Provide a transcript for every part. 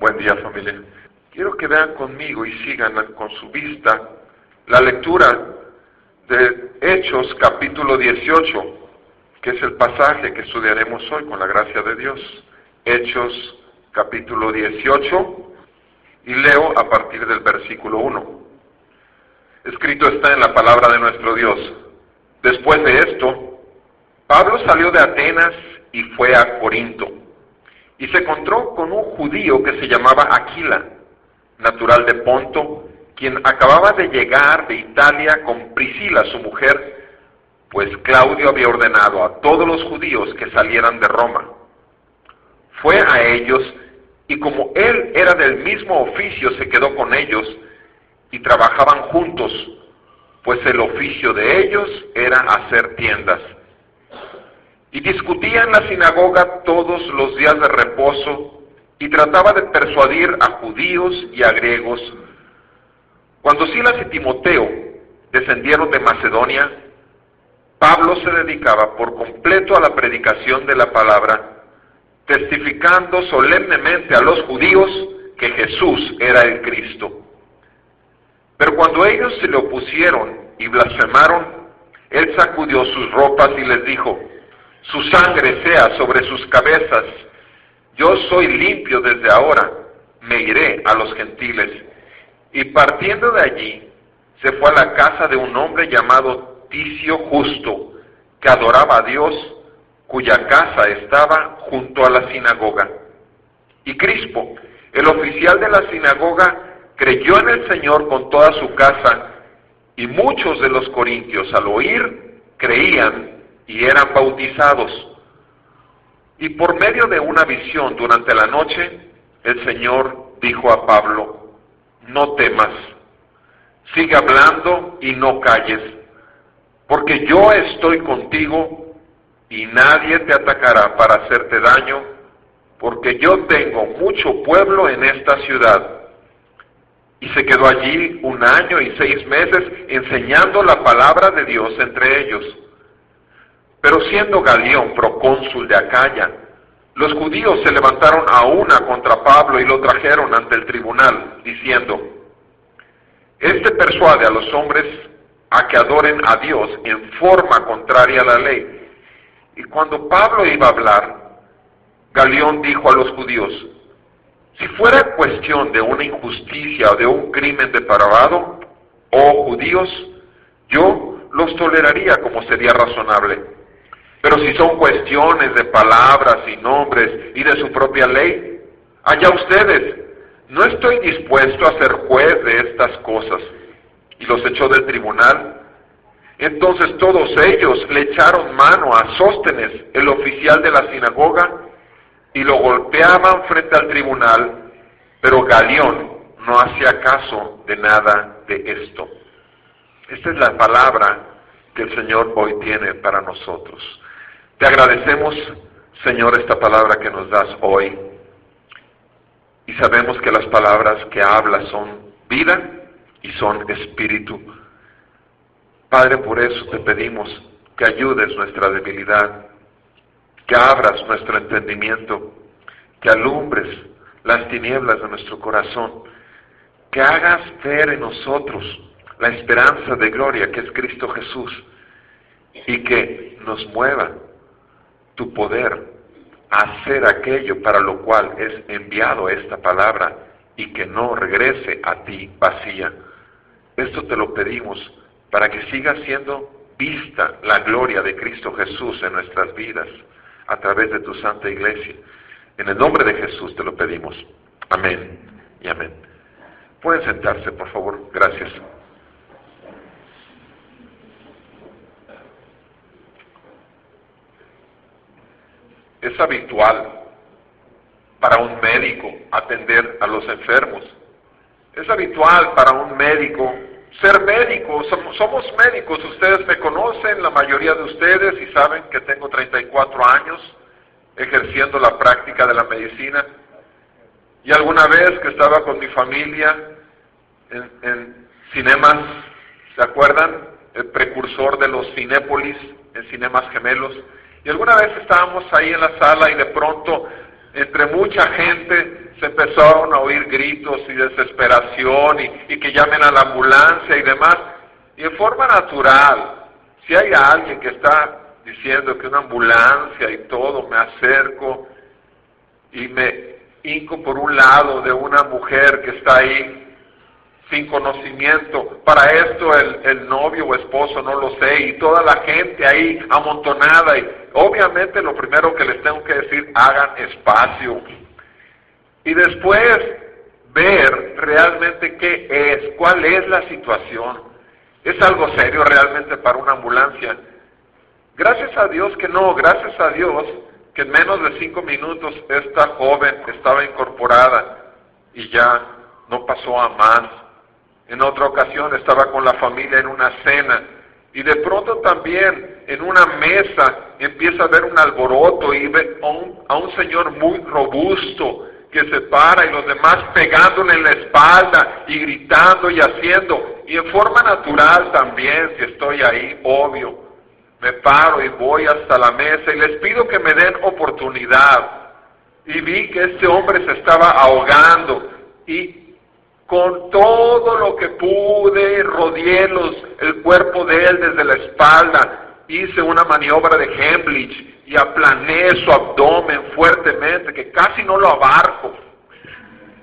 Buen día familia. Quiero que vean conmigo y sigan con su vista la lectura de Hechos capítulo 18, que es el pasaje que estudiaremos hoy con la gracia de Dios. Hechos capítulo 18 y leo a partir del versículo 1. Escrito está en la palabra de nuestro Dios. Después de esto, Pablo salió de Atenas y fue a Corinto y se encontró con un judío que se llamaba Aquila, natural de Ponto, quien acababa de llegar de Italia con Priscila, su mujer, pues Claudio había ordenado a todos los judíos que salieran de Roma. Fue a ellos y como él era del mismo oficio, se quedó con ellos y trabajaban juntos, pues el oficio de ellos era hacer tiendas. Y discutía en la sinagoga todos los días de reposo y trataba de persuadir a judíos y a griegos. Cuando Silas y Timoteo descendieron de Macedonia, Pablo se dedicaba por completo a la predicación de la palabra testificando solemnemente a los judíos que Jesús era el Cristo. Pero cuando ellos se le opusieron y blasfemaron, él sacudió sus ropas y les dijo, su sangre sea sobre sus cabezas, yo soy limpio desde ahora, me iré a los gentiles. Y partiendo de allí, se fue a la casa de un hombre llamado Ticio Justo, que adoraba a Dios cuya casa estaba junto a la sinagoga. Y Crispo, el oficial de la sinagoga, creyó en el Señor con toda su casa, y muchos de los corintios al oír creían y eran bautizados. Y por medio de una visión durante la noche, el Señor dijo a Pablo, no temas, sigue hablando y no calles, porque yo estoy contigo y nadie te atacará para hacerte daño, porque yo tengo mucho pueblo en esta ciudad. Y se quedó allí un año y seis meses enseñando la palabra de Dios entre ellos. Pero siendo Galión procónsul de Acaya, los judíos se levantaron a una contra Pablo y lo trajeron ante el tribunal, diciendo, Este persuade a los hombres a que adoren a Dios en forma contraria a la ley y cuando Pablo iba a hablar, Galeón dijo a los judíos, si fuera cuestión de una injusticia o de un crimen depravado, oh judíos, yo los toleraría como sería razonable. Pero si son cuestiones de palabras y nombres y de su propia ley, allá ustedes, no estoy dispuesto a ser juez de estas cosas. Y los echó del tribunal entonces todos ellos le echaron mano a Sóstenes, el oficial de la sinagoga, y lo golpeaban frente al tribunal, pero Galión no hacía caso de nada de esto. Esta es la palabra que el Señor hoy tiene para nosotros. Te agradecemos, Señor, esta palabra que nos das hoy. Y sabemos que las palabras que hablas son vida y son espíritu. Padre, por eso te pedimos que ayudes nuestra debilidad, que abras nuestro entendimiento, que alumbres las tinieblas de nuestro corazón, que hagas ver en nosotros la esperanza de gloria que es Cristo Jesús y que nos mueva tu poder hacer aquello para lo cual es enviado esta palabra y que no regrese a ti vacía. Esto te lo pedimos para que siga siendo vista la gloria de Cristo Jesús en nuestras vidas a través de tu santa iglesia. En el nombre de Jesús te lo pedimos. Amén y amén. Pueden sentarse, por favor. Gracias. Es habitual para un médico atender a los enfermos. Es habitual para un médico ser médico, somos médicos, ustedes me conocen, la mayoría de ustedes, y saben que tengo 34 años ejerciendo la práctica de la medicina. Y alguna vez que estaba con mi familia en, en cinemas, ¿se acuerdan? El precursor de los Cinépolis, en Cinemas Gemelos. Y alguna vez estábamos ahí en la sala y de pronto, entre mucha gente, se empezaron a oír gritos y desesperación y, que llamen a la ambulancia y demás. Y en forma natural, si hay alguien que está diciendo que una ambulancia y todo, me acerco y me hinco por un lado de una mujer que está ahí sin conocimiento. Para esto el, el, novio o esposo no lo sé y toda la gente ahí amontonada y obviamente lo primero que les tengo que decir, hagan espacio. Y después ver realmente qué es, cuál es la situación. ¿Es algo serio realmente para una ambulancia? Gracias a Dios que no, gracias a Dios que en menos de cinco minutos esta joven estaba incorporada y ya no pasó a más. En otra ocasión estaba con la familia en una cena y de pronto también en una mesa empieza a ver un alboroto y ve a un, a un señor muy robusto que se para y los demás pegándole en la espalda y gritando y haciendo. Y en forma natural también, si estoy ahí, obvio, me paro y voy hasta la mesa y les pido que me den oportunidad. Y vi que este hombre se estaba ahogando y con todo lo que pude rodeé los, el cuerpo de él desde la espalda. Hice una maniobra de Hemlich y aplané su abdomen fuertemente, que casi no lo abarco.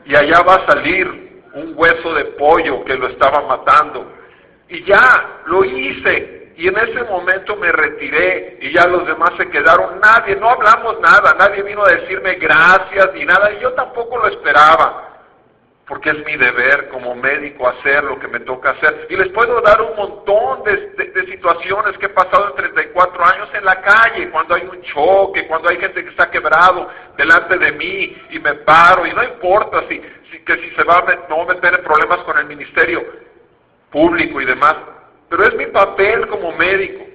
Y allá va a salir un hueso de pollo que lo estaba matando. Y ya lo hice. Y en ese momento me retiré y ya los demás se quedaron. Nadie, no hablamos nada, nadie vino a decirme gracias ni nada. Y yo tampoco lo esperaba porque es mi deber como médico hacer lo que me toca hacer. Y les puedo dar un montón de, situaciones que he pasado en 34 años en la calle, cuando hay un choque, cuando hay gente que está quebrado delante de mí y me paro, y no importa si, que si se va a no meter en problemas con el ministerio público y demás, pero es mi papel como médico.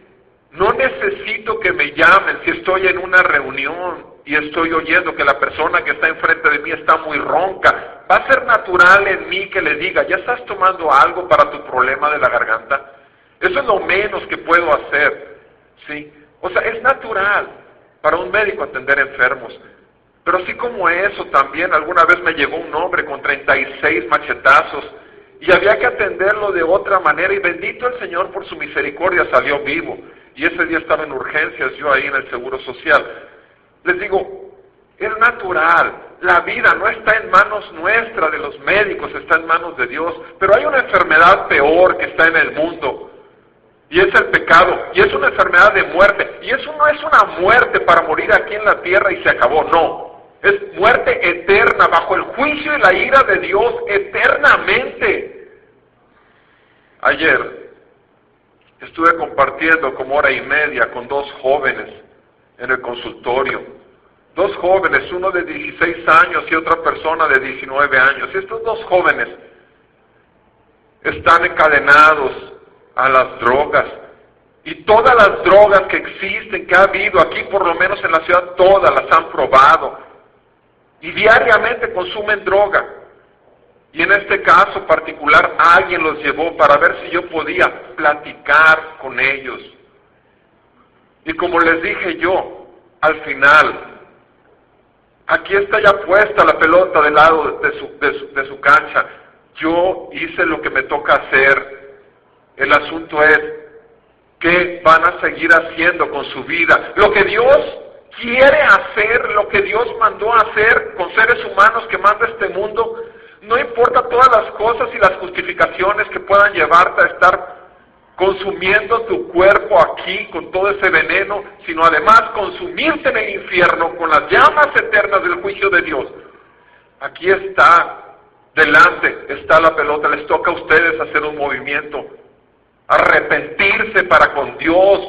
No necesito que me llamen si estoy en una reunión y estoy oyendo que la persona que está enfrente de mí está muy ronca va a ser natural en mí que le diga, ¿ya estás tomando algo para tu problema de la garganta? Eso es lo menos que puedo hacer, ¿sí? O sea, es natural para un médico atender enfermos. Pero así como eso, también alguna vez me llegó un hombre con 36 machetazos y había que atenderlo de otra manera y bendito el Señor por su misericordia salió vivo. Y ese día estaba en urgencias yo ahí en el Seguro Social. Les digo, es natural, la vida no está en manos nuestras, de los médicos, está en manos de Dios. Pero hay una enfermedad peor que está en el mundo. Y es el pecado. Y es una enfermedad de muerte. Y eso no es una muerte para morir aquí en la tierra y se acabó. No. Es muerte eterna bajo el juicio y la ira de Dios eternamente. Ayer estuve compartiendo como hora y media con dos jóvenes en el consultorio dos jóvenes, uno de 16 años y otra persona de 19 años. Estos dos jóvenes están encadenados a las drogas. Y todas las drogas que existen, que ha habido aquí, por lo menos en la ciudad, todas las han probado. Y diariamente consumen droga. Y en este caso particular, alguien los llevó para ver si yo podía platicar con ellos. Y como les dije yo, al final, Aquí está ya puesta la pelota del lado de su, de su, cancha. Yo hice lo que me toca hacer. El asunto es, ¿qué van a seguir haciendo con su vida? Lo que Dios quiere hacer, lo que Dios mandó hacer con seres humanos que manda este mundo, no importa todas las cosas y las justificaciones que puedan llevarte a estar consumiendo tu cuerpo aquí con todo ese veneno, sino además consumirte en el infierno con las llamas eternas del juicio de Dios. Aquí está, delante está la pelota, les toca a ustedes hacer un movimiento, arrepentirse para con Dios,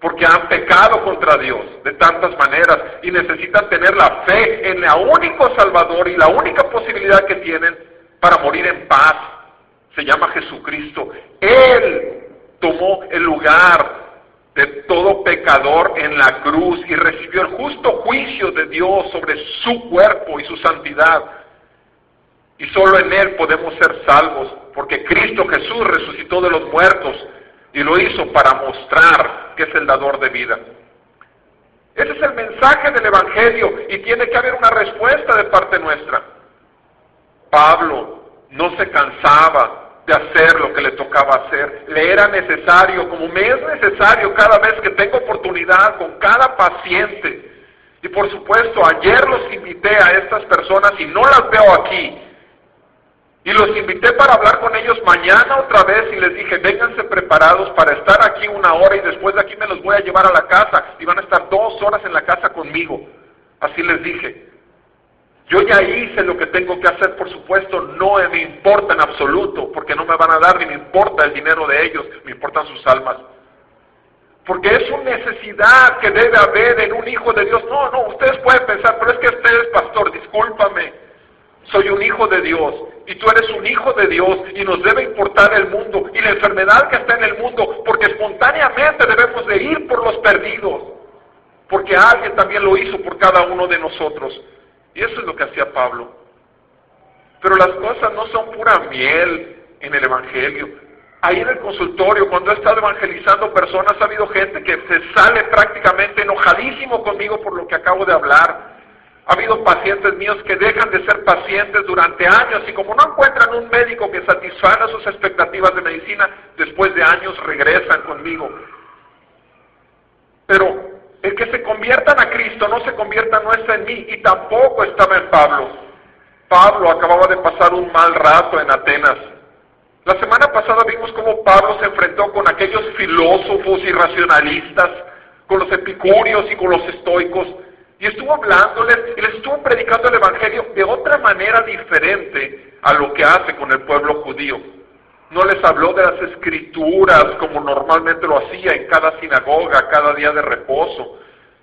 porque han pecado contra Dios de tantas maneras y necesitan tener la fe en el único Salvador y la única posibilidad que tienen para morir en paz se llama Jesucristo. Él tomó el lugar de todo pecador en la cruz y recibió el justo juicio de Dios sobre su cuerpo y su santidad. Y solo en Él podemos ser salvos, porque Cristo Jesús resucitó de los muertos y lo hizo para mostrar que es el dador de vida. Ese es el mensaje del Evangelio y tiene que haber una respuesta de parte nuestra. Pablo no se cansaba de hacer lo que le tocaba hacer. Le era necesario, como me es necesario cada vez que tengo oportunidad con cada paciente. Y por supuesto, ayer los invité a estas personas y no las veo aquí. Y los invité para hablar con ellos mañana otra vez y les dije, vénganse preparados para estar aquí una hora y después de aquí me los voy a llevar a la casa y van a estar dos horas en la casa conmigo. Así les dije. Yo ya hice lo que tengo que hacer, por supuesto, no me importa en absoluto, porque no me van a dar ni me importa el dinero de ellos, me importan sus almas. Porque es una necesidad que debe haber en un hijo de Dios. No, no, ustedes pueden pensar, pero es que usted es pastor, discúlpame. Soy un hijo de Dios y tú eres un hijo de Dios y nos debe importar el mundo y la enfermedad que está en el mundo, porque espontáneamente debemos de ir por los perdidos, porque alguien también lo hizo por cada uno de nosotros. Y eso es lo que hacía Pablo. Pero las cosas no son pura miel en el Evangelio. Ahí en el consultorio, cuando he estado evangelizando personas, ha habido gente que se sale prácticamente enojadísimo conmigo por lo que acabo de hablar. Ha habido pacientes míos que dejan de ser pacientes durante años y como no encuentran un médico que satisfaga sus expectativas de medicina, después de años regresan conmigo. Pero el que se conviertan a Cristo no se convierta no está en mí y tampoco estaba en Pablo. Pablo acababa de pasar un mal rato en Atenas. La semana pasada vimos cómo Pablo se enfrentó con aquellos filósofos y racionalistas, con los epicúreos y con los estoicos, y estuvo hablándoles y les estuvo predicando el Evangelio de otra manera diferente a lo que hace con el pueblo judío. No les habló de las escrituras como normalmente lo hacía en cada sinagoga, cada día de reposo,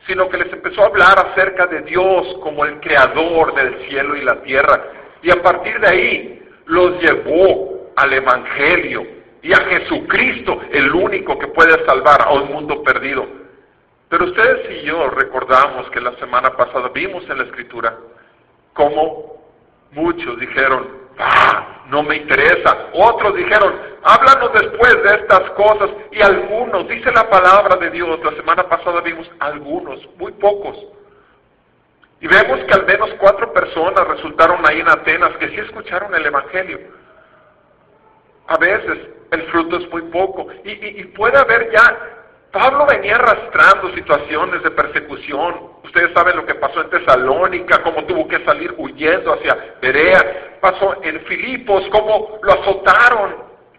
sino que les empezó a hablar acerca de Dios como el creador del cielo y la tierra. Y a partir de ahí los llevó al Evangelio y a Jesucristo, el único que puede salvar a un mundo perdido. Pero ustedes y yo recordamos que la semana pasada vimos en la escritura cómo muchos dijeron, ah, no me interesa. Otros dijeron, háblanos después de estas cosas. Y algunos, dice la palabra de Dios, la semana pasada vimos algunos, muy pocos. Y vemos que al menos cuatro personas resultaron ahí en Atenas que sí escucharon el Evangelio. A veces el fruto es muy poco. Y, y puede haber ya Pablo venía arrastrando situaciones de persecución. Ustedes saben lo que pasó en Tesalónica, cómo tuvo que salir huyendo hacia Berea. Pasó en Filipos, cómo lo azotaron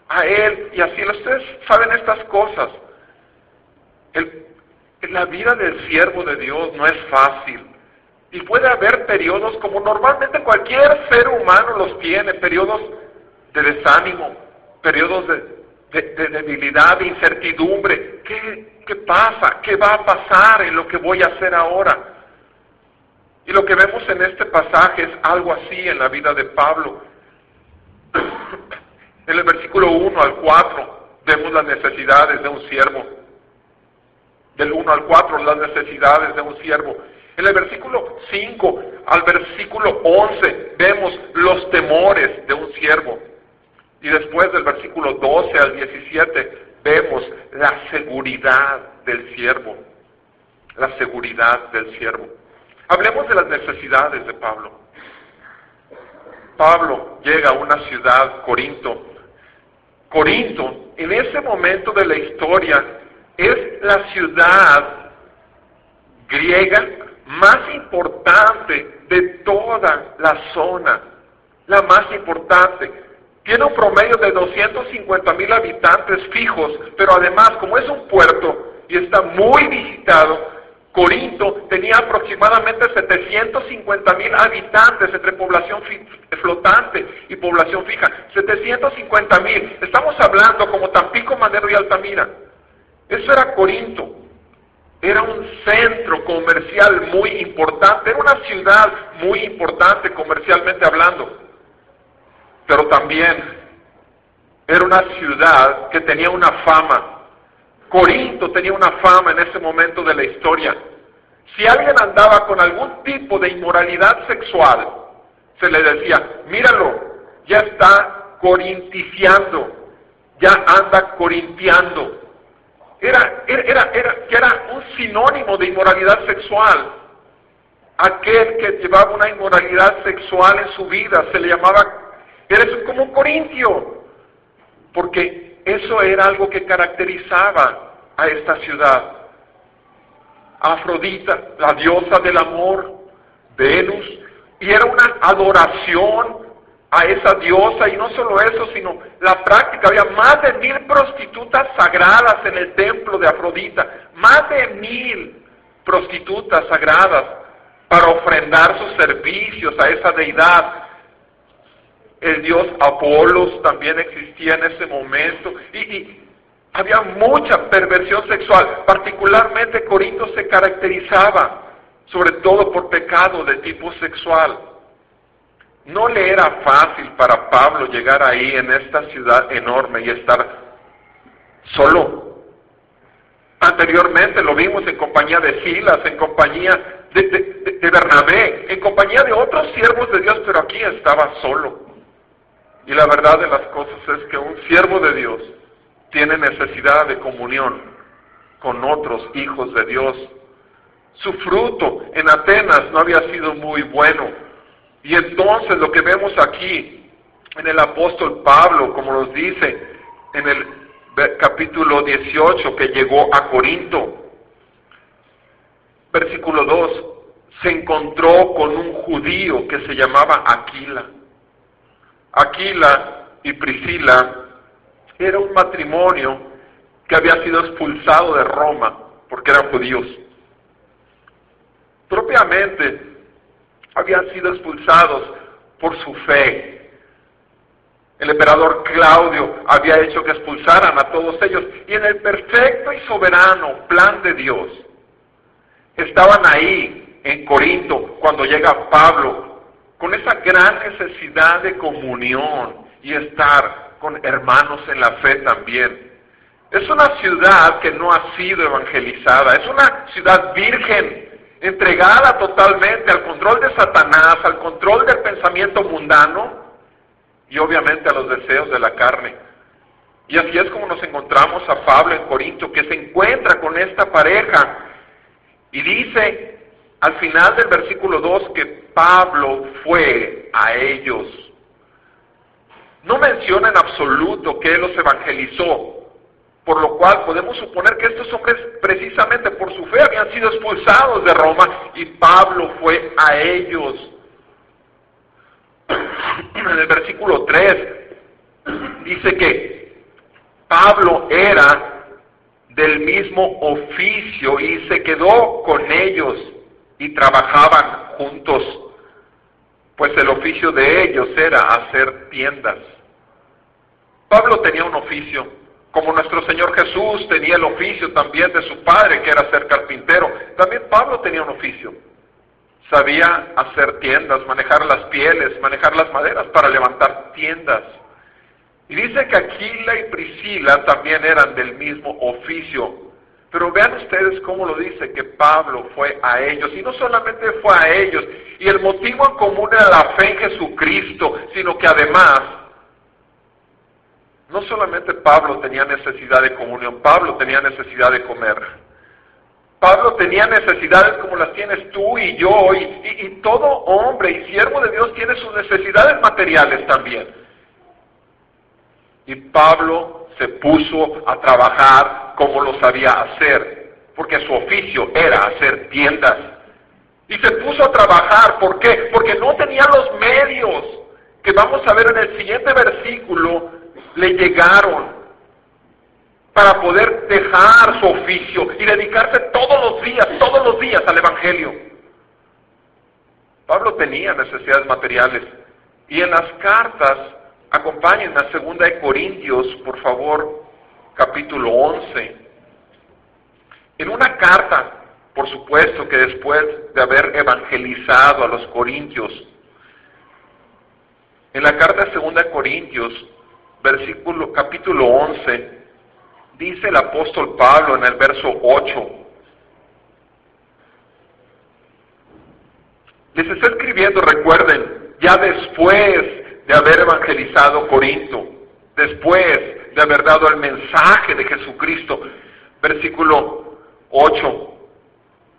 a él y así. Ustedes saben estas cosas. la vida del siervo de Dios no es fácil. Y puede haber periodos como normalmente cualquier ser humano los tiene, periodos de desánimo, periodos de de, debilidad, de incertidumbre. ¿Qué, ¿Qué pasa? ¿Qué va a pasar en lo que voy a hacer ahora? Y lo que vemos en este pasaje es algo así en la vida de Pablo. En el versículo 1 al 4 vemos las necesidades de un siervo. Del 1 al 4 las necesidades de un siervo. En el versículo 5 al versículo 11 vemos los temores de un siervo. Y después del versículo 12 al 17 vemos la seguridad del siervo. La seguridad del siervo. Hablemos de las necesidades de Pablo. Pablo llega a una ciudad, Corinto. Corinto, en ese momento de la historia, es la ciudad griega más importante de toda la zona, la más importante. Tiene un promedio de 250 mil habitantes fijos, pero además, como es un puerto y está muy visitado, Corinto tenía aproximadamente 750 mil habitantes entre población flotante y población fija. 750 mil. Estamos hablando como Tampico, Madero y Altamira. Eso era Corinto. Era un centro comercial muy importante, era una ciudad muy importante comercialmente hablando pero también era una ciudad que tenía una fama. Corinto tenía una fama en ese momento de la historia. Si alguien andaba con algún tipo de inmoralidad sexual, se le decía, míralo, ya está corinticiando, ya anda corintiando. era, era, era, era un sinónimo de inmoralidad sexual. Aquel que llevaba una inmoralidad sexual en su vida se le llamaba, eres como un corintio, porque eso era algo que caracterizaba a esta ciudad. Afrodita, la diosa del amor, Venus, y era una adoración a esa diosa y no solo eso, sino la práctica. Había más de mil prostitutas sagradas en el templo de Afrodita, más de mil prostitutas sagradas para ofrendar sus servicios a esa deidad. El dios Apolos también existía en ese momento y, había mucha perversión sexual, particularmente Corinto se caracterizaba sobre todo por pecado de tipo sexual. No le era fácil para Pablo llegar ahí en esta ciudad enorme y estar solo. Anteriormente lo vimos en compañía de Silas, en compañía de, Bernabé, en compañía de otros siervos de Dios, pero aquí estaba solo. Y la verdad de las cosas es que un siervo de Dios tiene necesidad de comunión con otros hijos de Dios. Su fruto en Atenas no había sido muy bueno. Y entonces lo que vemos aquí en el apóstol Pablo, como nos dice en el capítulo 18 que llegó a Corinto, versículo 2, se encontró con un judío que se llamaba Aquila. Aquila y Priscila era un matrimonio que había sido expulsado de Roma porque eran judíos. Propiamente habían sido expulsados por su fe. El emperador Claudio había hecho que expulsaran a todos ellos y en el perfecto y soberano plan de Dios estaban ahí en Corinto cuando llega Pablo con esa gran necesidad de comunión y estar con hermanos en la fe también. Es una ciudad que no ha sido evangelizada, es una ciudad virgen, entregada totalmente al control de Satanás, al control del pensamiento mundano y obviamente a los deseos de la carne. Y así es como nos encontramos a Pablo en Corinto, que se encuentra con esta pareja y dice al final del versículo 2 que Pablo fue a ellos. No menciona en absoluto que él los evangelizó, por lo cual podemos suponer que estos hombres precisamente por su fe habían sido expulsados de Roma y Pablo fue a ellos. En el versículo 3 dice que Pablo era del mismo oficio y se quedó con ellos y trabajaban juntos, pues el oficio de ellos era hacer tiendas. Pablo tenía un oficio, como nuestro Señor Jesús tenía el oficio también de su padre, que era ser carpintero, también Pablo tenía un oficio. Sabía hacer tiendas, manejar las pieles, manejar las maderas para levantar tiendas. Y dice que Aquila y Priscila también eran del mismo oficio. Pero vean ustedes cómo lo dice, que Pablo fue a ellos. Y no solamente fue a ellos, y el motivo en común era la fe en Jesucristo, sino que además no solamente Pablo tenía necesidad de comunión, Pablo tenía necesidad de comer. Pablo tenía necesidades como las tienes tú y yo, y, todo hombre y siervo de Dios tiene sus necesidades materiales también. Y Pablo se puso a trabajar como lo sabía hacer, porque su oficio era hacer tiendas. Y se puso a trabajar, ¿por qué? Porque no tenía los medios, que vamos a ver en el siguiente versículo, le llegaron para poder dejar su oficio y dedicarse todos los días, todos los días al Evangelio. Pablo tenía necesidades materiales y en las cartas, acompañen a segunda de Corintios, por favor, capítulo 11. En una carta, por supuesto que después de haber evangelizado a los corintios, en la carta de segunda de Corintios, versículo, capítulo 11, dice el apóstol Pablo en el verso 8, les está escribiendo, recuerden, ya después de haber evangelizado Corinto, después de haber dado el mensaje de Jesucristo, Versículo 8.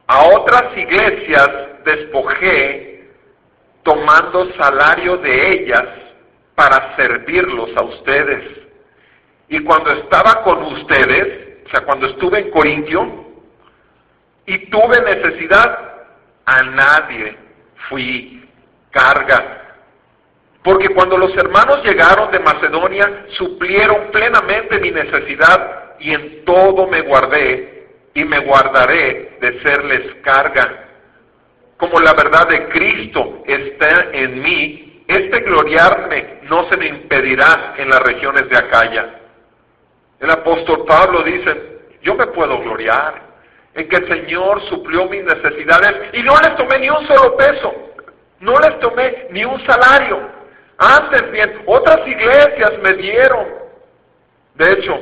A otras iglesias despojé tomando salario de ellas para servirlos a ustedes. Y cuando estaba con ustedes, o sea, cuando estuve en Corintio y tuve necesidad, a nadie fui carga. Porque cuando los hermanos llegaron de Macedonia, suplieron plenamente mi necesidad y en todo me guardé y me guardaré de serles carga. Como la verdad de Cristo está en mí, este gloriarme no se me impedirá en las regiones de Acaya. El apóstol Pablo dice, yo me puedo gloriar en que el Señor suplió mis necesidades y no les tomé ni un solo peso, no les tomé ni un salario. Antes bien, otras iglesias me dieron. De hecho,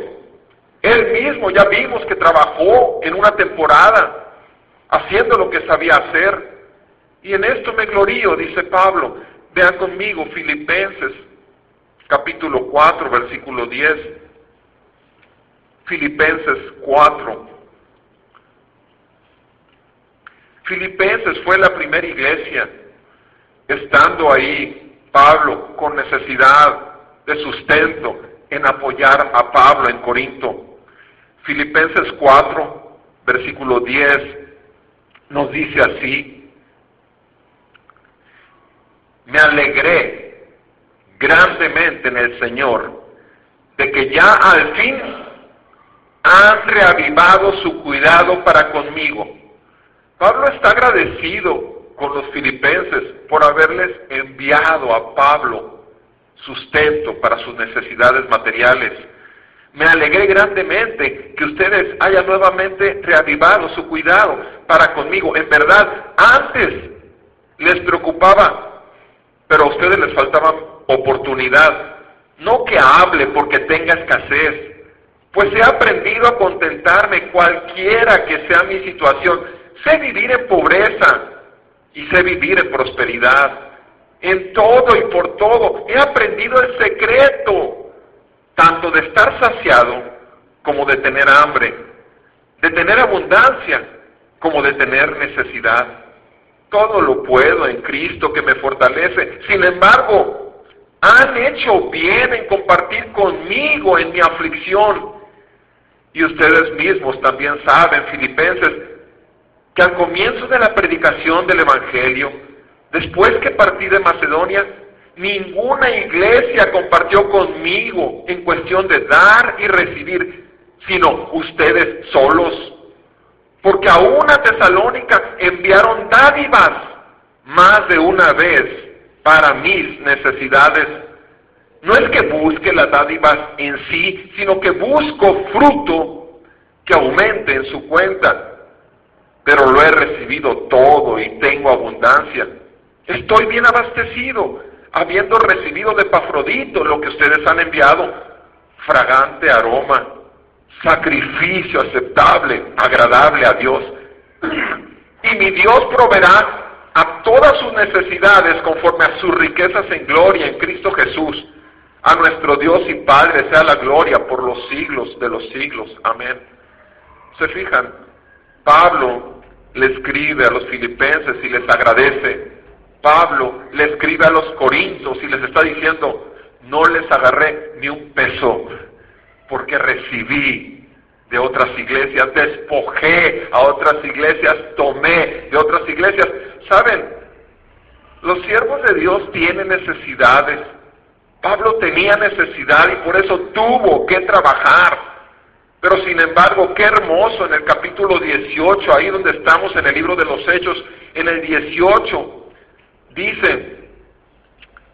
él mismo ya vimos que trabajó en una temporada haciendo lo que sabía hacer. Y en esto me glorío, dice Pablo. Vean conmigo Filipenses capítulo 4, versículo 10. Filipenses 4. Filipenses fue la primera iglesia. Estando ahí Pablo con necesidad de sustento en apoyar a Pablo en Corinto. Filipenses 4, versículo 10, nos dice así, me alegré grandemente en el Señor de que ya al fin han reavivado su cuidado para conmigo. Pablo está agradecido con los filipenses por haberles enviado a Pablo sustento para sus necesidades materiales. Me alegré grandemente que ustedes hayan nuevamente reavivado su cuidado para conmigo. En verdad, antes les preocupaba, pero a ustedes les faltaba oportunidad. No que hable porque tenga escasez, pues he aprendido a contentarme cualquiera que sea mi situación. Sé vivir en pobreza y sé vivir en prosperidad. En todo y por todo he aprendido el secreto, tanto de estar saciado como de tener hambre, de tener abundancia como de tener necesidad. Todo lo puedo en Cristo que me fortalece. Sin embargo, han hecho bien en compartir conmigo en mi aflicción. Y ustedes mismos también saben, filipenses, que al comienzo de la predicación del Evangelio, después que partí de Macedonia, ninguna iglesia compartió conmigo en cuestión de dar y recibir, sino ustedes solos. Porque a una Tesalónica enviaron dádivas más de una vez para mis necesidades. No es que busque las dádivas en sí, sino que busco fruto que aumente en su cuenta pero lo he recibido todo y tengo abundancia. Estoy bien abastecido, habiendo recibido de Pafrodito lo que ustedes han enviado, fragante aroma, sacrificio aceptable, agradable a Dios. Y mi Dios proveerá a todas sus necesidades conforme a sus riquezas en gloria en Cristo Jesús. A nuestro Dios y Padre sea la gloria por los siglos de los siglos. Amén. ¿Se fijan? Pablo le escribe a los filipenses y les agradece. Pablo le escribe a los corintios y les está diciendo, no les agarré ni un peso, porque recibí de otras iglesias, despojé a otras iglesias, tomé de otras iglesias. ¿Saben? Los siervos de Dios tienen necesidades. Pablo tenía necesidad y por eso tuvo que trabajar. Pero sin embargo, qué hermoso en el capítulo 18, ahí donde estamos en el libro de los Hechos, en el 18, dice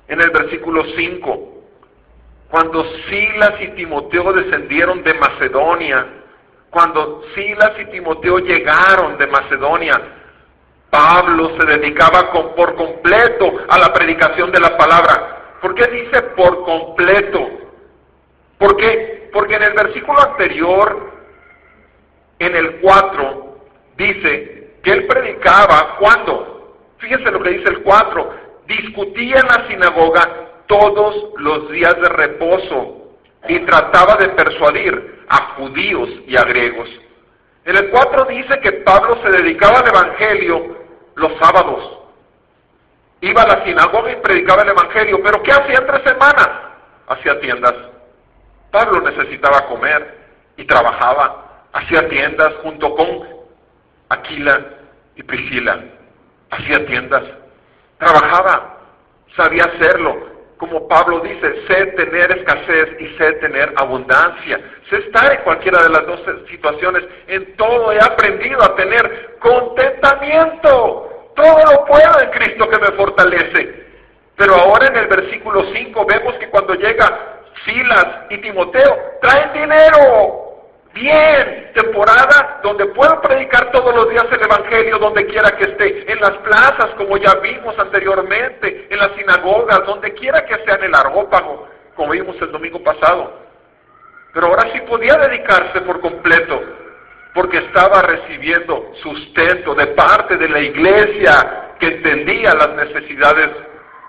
en el versículo 5, cuando Silas y Timoteo descendieron de Macedonia, cuando Silas y Timoteo llegaron de Macedonia, Pablo se dedicaba por completo a la predicación de la palabra. ¿Por qué dice por completo? Porque porque en el versículo anterior, en el 4, dice que él predicaba cuando, fíjense lo que dice el 4, discutía en la sinagoga todos los días de reposo y trataba de persuadir a judíos y a griegos. En el 4 dice que Pablo se dedicaba al Evangelio los sábados. Iba a la sinagoga y predicaba el Evangelio. Pero ¿qué hacía entre semanas? Hacía tiendas. Pablo necesitaba comer y trabajaba. Hacía tiendas junto con Aquila y Priscila. Hacía tiendas. Trabajaba. Sabía hacerlo como Pablo dice, sé tener escasez y sé tener abundancia. Sé estar en cualquiera de las dos situaciones. En todo he aprendido a tener contentamiento. Todo lo puedo en Cristo que me fortalece. Pero ahora en el versículo 5 vemos que cuando llega Silas y Timoteo, traen dinero bien, temporada donde puedo predicar todos los días el Evangelio donde quiera que esté, en las plazas como ya vimos anteriormente, en las sinagogas, donde quiera que sea en el argópago, como vimos el domingo pasado. Pero ahora sí podía dedicarse por completo, porque estaba recibiendo sustento de parte de la iglesia que entendía las necesidades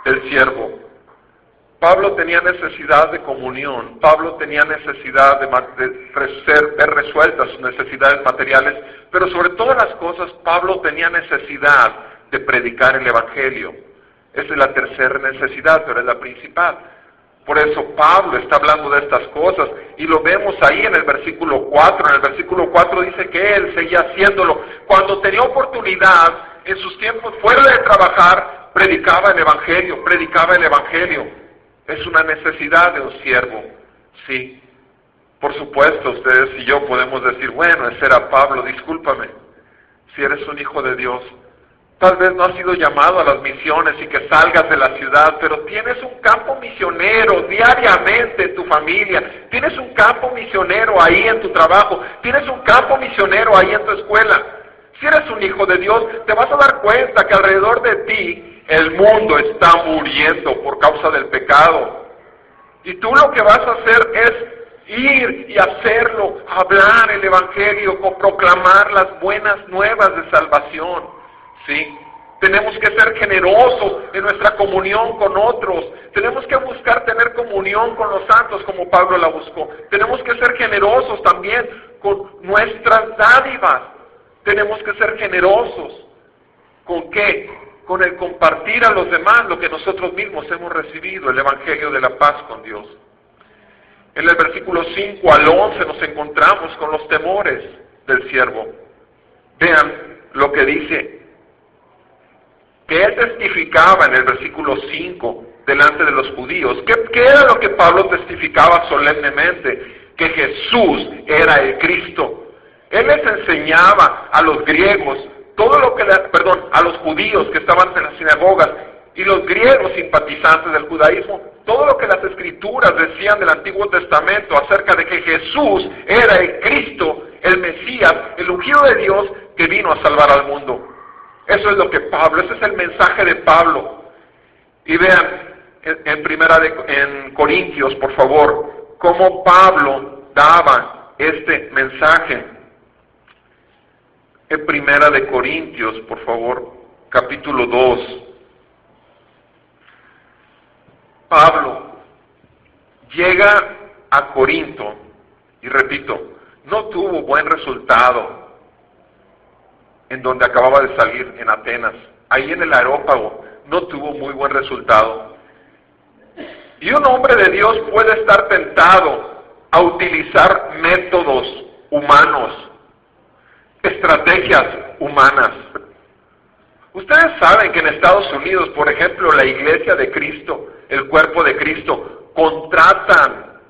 del siervo. Pablo tenía necesidad de comunión, Pablo tenía necesidad de, ser, ver resueltas sus necesidades materiales, pero sobre todas las cosas Pablo tenía necesidad de predicar el Evangelio. Esa es la tercera necesidad, pero es la principal. Por eso Pablo está hablando de estas cosas y lo vemos ahí en el versículo 4. En el versículo 4 dice que él seguía haciéndolo. Cuando tenía oportunidad, en sus tiempos fuera de trabajar, predicaba el Evangelio, predicaba el Evangelio. Es una necesidad de un siervo, sí. Por supuesto, ustedes y yo podemos decir, bueno, ese era Pablo, discúlpame. Si eres un hijo de Dios, tal vez no has sido llamado a las misiones y que salgas de la ciudad, pero tienes un campo misionero diariamente en tu familia, tienes un campo misionero ahí en tu trabajo, tienes un campo misionero ahí en tu escuela. Si eres un hijo de Dios, te vas a dar cuenta que alrededor de ti el mundo está muriendo por causa del pecado. Y tú lo que vas a hacer es ir y hacerlo, hablar el Evangelio, proclamar las buenas nuevas de salvación. ¿Sí? Tenemos que ser generosos en nuestra comunión con otros. Tenemos que buscar tener comunión con los santos como Pablo la buscó. Tenemos que ser generosos también con nuestras dádivas. Tenemos que ser generosos. ¿Con qué? Con el compartir a los demás lo que nosotros mismos hemos recibido, el Evangelio de la paz con Dios. En el versículo 5 al 11 nos encontramos con los temores del siervo. Vean lo que dice, que él testificaba en el versículo 5 delante de los judíos. ¿Qué, ¿Qué, era lo que Pablo testificaba solemnemente? Que Jesús era el Cristo. Él les enseñaba a los griegos todo lo que, perdón, a los judíos que estaban en las sinagogas y los griegos simpatizantes del judaísmo, todo lo que las escrituras decían del Antiguo Testamento acerca de que Jesús era el Cristo, el Mesías, el ungido de Dios que vino a salvar al mundo. Eso es lo que Pablo, ese es el mensaje de Pablo. Y vean en, primera de, en Corintios, por favor, cómo Pablo daba este mensaje en Primera de Corintios, por favor, capítulo 2. Pablo llega a Corinto y repito, no tuvo buen resultado en donde acababa de salir en Atenas. Ahí en el aerópago no tuvo muy buen resultado. Y un hombre de Dios puede estar tentado a utilizar métodos humanos estrategias humanas. Ustedes saben que en Estados Unidos, por ejemplo, la iglesia de Cristo, el cuerpo de Cristo, contratan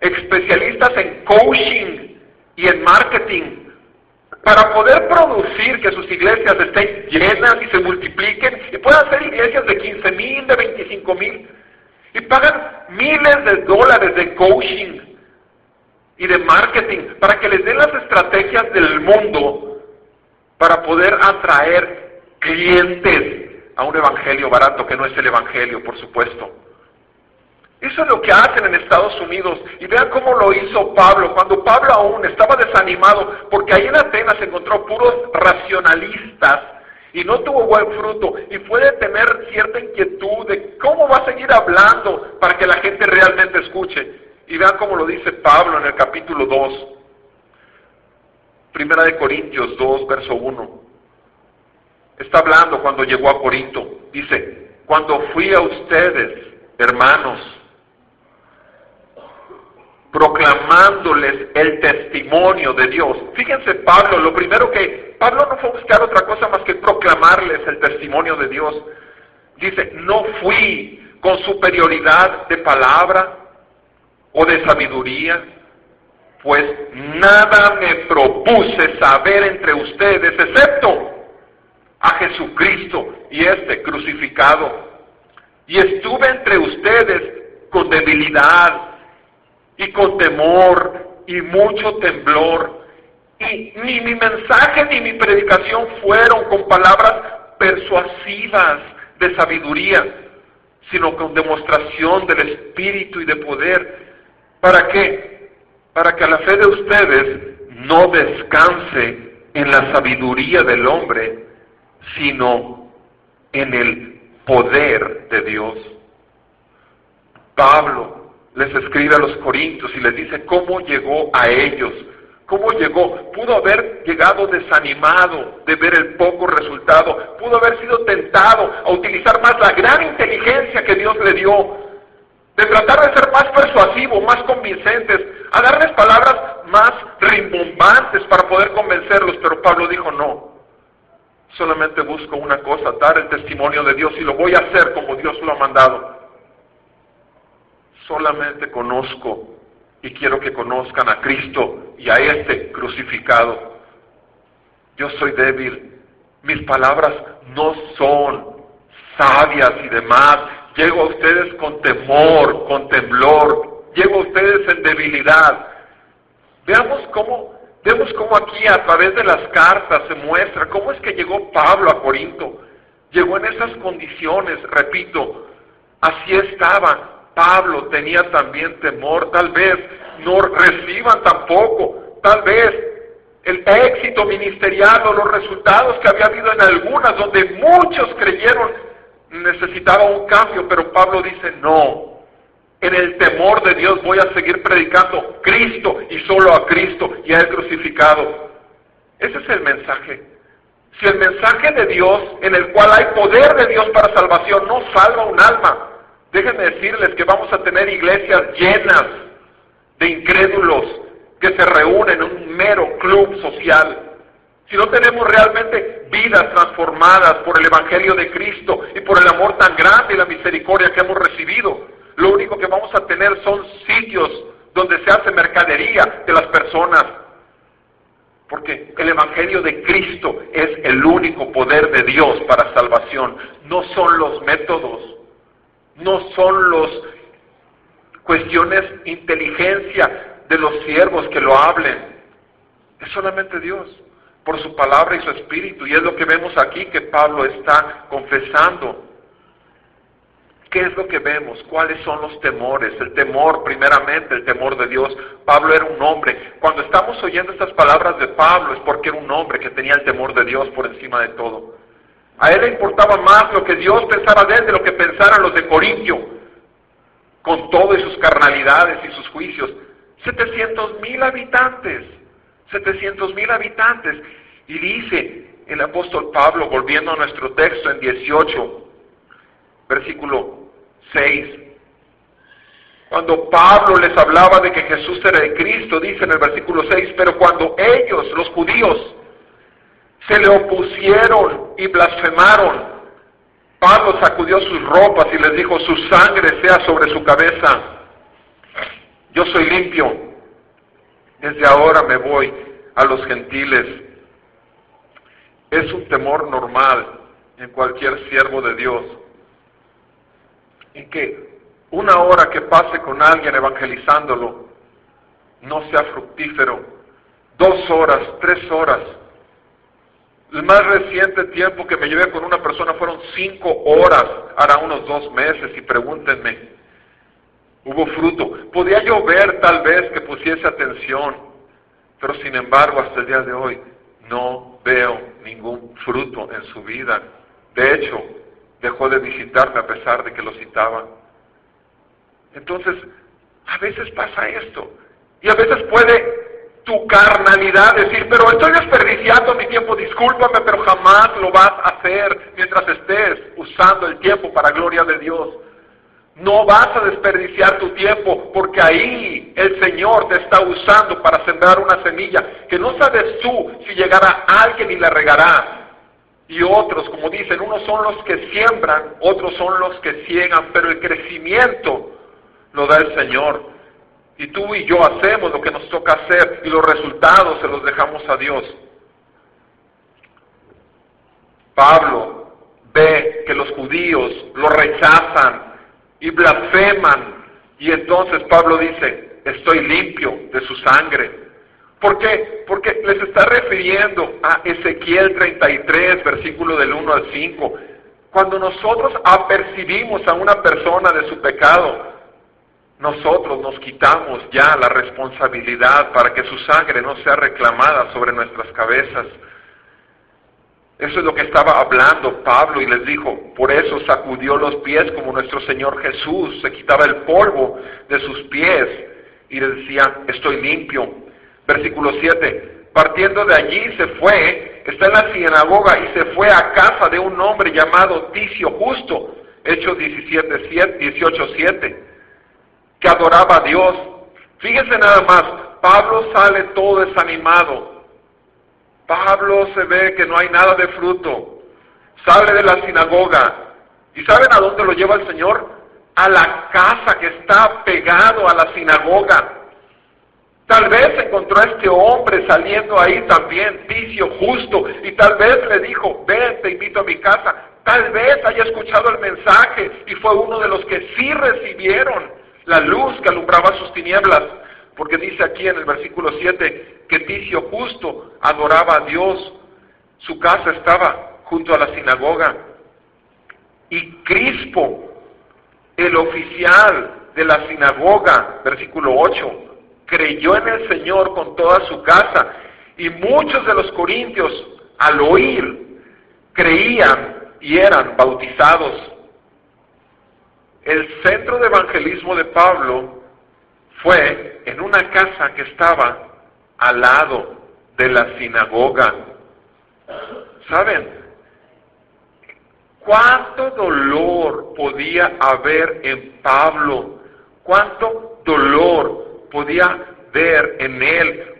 especialistas en coaching y en marketing para poder producir que sus iglesias estén llenas y se multipliquen y puedan ser iglesias de 15 mil, de 25 mil y pagan miles de dólares de coaching y de marketing para que les den las estrategias del mundo para poder atraer clientes a un evangelio barato que no es el evangelio, por supuesto. Eso es lo que hacen en Estados Unidos. Y vean cómo lo hizo Pablo. Cuando Pablo aún estaba desanimado, porque ahí en Atenas encontró puros racionalistas y no tuvo buen fruto. Y puede tener cierta inquietud de cómo va a seguir hablando para que la gente realmente escuche. Y vean cómo lo dice Pablo en el capítulo 2. Primera de Corintios 2, verso 1. Está hablando cuando llegó a Corinto. Dice, cuando fui a ustedes, hermanos, proclamándoles el testimonio de Dios. Fíjense Pablo, lo primero que Pablo no fue buscar otra cosa más que proclamarles el testimonio de Dios. Dice, no fui con superioridad de palabra o de sabiduría, pues nada me propuse saber entre ustedes excepto a Jesucristo y este crucificado. Y estuve entre ustedes con debilidad y con temor y mucho temblor. Y ni mi mensaje ni mi predicación fueron con palabras persuasivas de sabiduría, sino con demostración del Espíritu y de poder. ¿Para qué? Para que la fe de ustedes no descanse en la sabiduría del hombre, sino en el poder de Dios. Pablo les escribe a los Corintios y les dice cómo llegó a ellos, cómo llegó. Pudo haber llegado desanimado de ver el poco resultado, pudo haber sido tentado a utilizar más la gran inteligencia que Dios le dio, de tratar de ser más persuasivo, más convincentes, a darles palabras más rimbombantes para poder convencerlos, pero Pablo dijo no. Solamente busco una cosa, dar el testimonio de Dios y lo voy a hacer como Dios lo ha mandado. Solamente conozco y quiero que conozcan a Cristo y a este crucificado. Yo soy débil, mis palabras no son sabias y demás. Llego a ustedes con temor, con temblor, llego a ustedes en debilidad. Veamos cómo Vemos cómo aquí a través de las cartas se muestra cómo es que llegó Pablo a Corinto. Llegó en esas condiciones, repito, así estaba. Pablo tenía también temor, tal vez no reciban tampoco, tal vez el éxito ministerial o los resultados que había habido en algunas donde muchos creyeron necesitaba un cambio, pero Pablo dice, no, en el temor de Dios voy a seguir predicando Cristo y solo a Cristo y a Él crucificado. Ese es el mensaje. Si el mensaje de Dios, en el cual hay poder de Dios para salvación, no salva un alma, déjenme decirles que vamos a tener iglesias llenas de incrédulos que se reúnen en un mero club social. Si no tenemos realmente vidas transformadas por el Evangelio de Cristo y por el amor tan grande y la misericordia que hemos recibido, lo único que vamos a tener son sitios donde se hace mercadería de las personas. Porque el Evangelio de Cristo es el único poder de Dios para salvación. No son los métodos, no son los cuestiones inteligencia de los siervos que lo hablen. Es solamente Dios, por su palabra y su espíritu. Y es lo que vemos aquí que Pablo está confesando. ¿Qué es lo que vemos? ¿Cuáles son los temores? El temor, primeramente, el temor de Dios. Pablo era un hombre. Cuando estamos oyendo estas palabras de Pablo es porque era un hombre que tenía el temor de Dios por encima de todo. A él le importaba más lo que Dios pensara de él de lo que pensaran los de Corintio, con todo y sus carnalidades y sus juicios. 700 mil habitantes, 700 mil habitantes. Y dice el apóstol Pablo, volviendo a nuestro texto en 18, versículo 6. Cuando Pablo les hablaba de que Jesús era el Cristo, dice en el versículo 6, pero cuando ellos, los judíos, se le opusieron y blasfemaron, Pablo sacudió sus ropas y les dijo, su sangre sea sobre su cabeza. Yo soy limpio. Desde ahora me voy a los gentiles. Es un temor normal en cualquier siervo de Dios y que una hora que pase con alguien evangelizándolo no sea fructífero, dos horas, tres horas. El más reciente tiempo que me llevé con una persona fueron cinco horas, hará unos dos meses, y pregúntenme, hubo fruto. Podía yo ver tal vez que pusiese atención, pero sin embargo hasta el día de hoy no veo ningún fruto en su vida. De hecho, dejó de visitarme a pesar de que lo citaba. Entonces, a veces pasa esto. Y a veces puede tu carnalidad, decir, pero estoy desperdiciando mi tiempo, discúlpame, pero jamás lo vas a hacer mientras estés usando el tiempo para gloria de Dios. No vas a desperdiciar tu tiempo porque ahí el Señor te está usando para sembrar una semilla que no sabes tú si llegará alguien y la regará. Y otros, como dicen, unos son los que siembran, otros son los que ciegan, pero el crecimiento lo da el Señor. Y tú y yo hacemos lo que nos toca hacer y los resultados se los dejamos a Dios. Pablo ve que los judíos lo rechazan y blasfeman. Y entonces Pablo dice, estoy limpio de su sangre. ¿Por qué? Porque les está refiriendo a Ezequiel 33, versículo del 1 al 5. Cuando nosotros apercibimos a una persona de su pecado, nosotros nos quitamos ya la responsabilidad para que su sangre no sea reclamada sobre nuestras cabezas. Eso es lo que estaba hablando Pablo y les dijo, por eso sacudió los pies como nuestro Señor Jesús, se quitaba el polvo de sus pies y le decía, estoy limpio. Versículo 7, partiendo de allí se fue, está en la sinagoga y se fue a casa de un hombre llamado Ticio Justo, Hechos 17, 18, 7 que adoraba a Dios. Fíjense nada más, Pablo sale todo desanimado. Pablo se ve que no hay nada de fruto. Sale de la sinagoga. ¿Y saben a dónde lo lleva el Señor? A la casa que está pegado a la sinagoga. Tal vez encontró a este hombre saliendo ahí también, vicio, justo, y tal vez le dijo, ven, te invito a mi casa. Tal vez haya escuchado el mensaje y fue uno de los que sí recibieron la luz que alumbraba sus tinieblas, porque dice aquí en el versículo 7 que Ticio justo adoraba a Dios, su casa estaba junto a la sinagoga, y Crispo, el oficial de la sinagoga, versículo 8, creyó en el Señor con toda su casa, y muchos de los corintios al oír creían y eran bautizados. El centro de evangelismo de Pablo fue en una casa que estaba al lado de la sinagoga. ¿Saben? ¿Cuánto dolor podía haber en Pablo? ¿Cuánto dolor podía ver en él?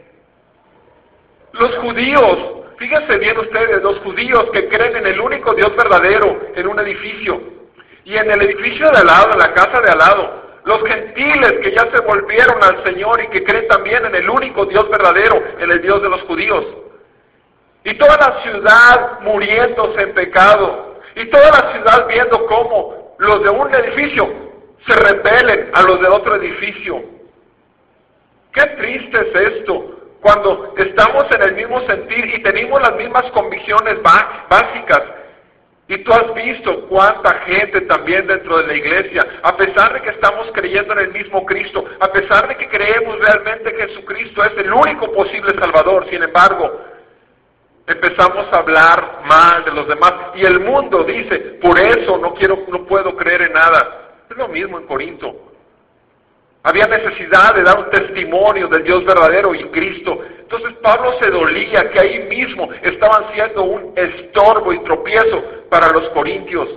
Los judíos, fíjense bien ustedes, los judíos que creen en el único Dios verdadero en un edificio, y en el edificio de al lado, en la casa de al lado, los gentiles que ya se volvieron al Señor y que creen también en el único Dios verdadero, en el Dios de los judíos. Y toda la ciudad muriéndose en pecado. Y toda la ciudad viendo cómo los de un edificio se rebelen a los de otro edificio. Qué triste es esto cuando estamos en el mismo sentir y tenemos las mismas convicciones básicas y tú has visto cuánta gente también dentro de la iglesia, a pesar de que estamos creyendo en el mismo Cristo, a pesar de que creemos realmente que Jesucristo es el único posible Salvador, sin embargo, empezamos a hablar mal de los demás y el mundo dice, por eso no quiero, no puedo creer en nada. Es lo mismo en Corinto. Había necesidad de dar un testimonio del Dios verdadero y Cristo. Entonces Pablo se dolía que ahí mismo estaban siendo un estorbo y tropiezo para los corintios.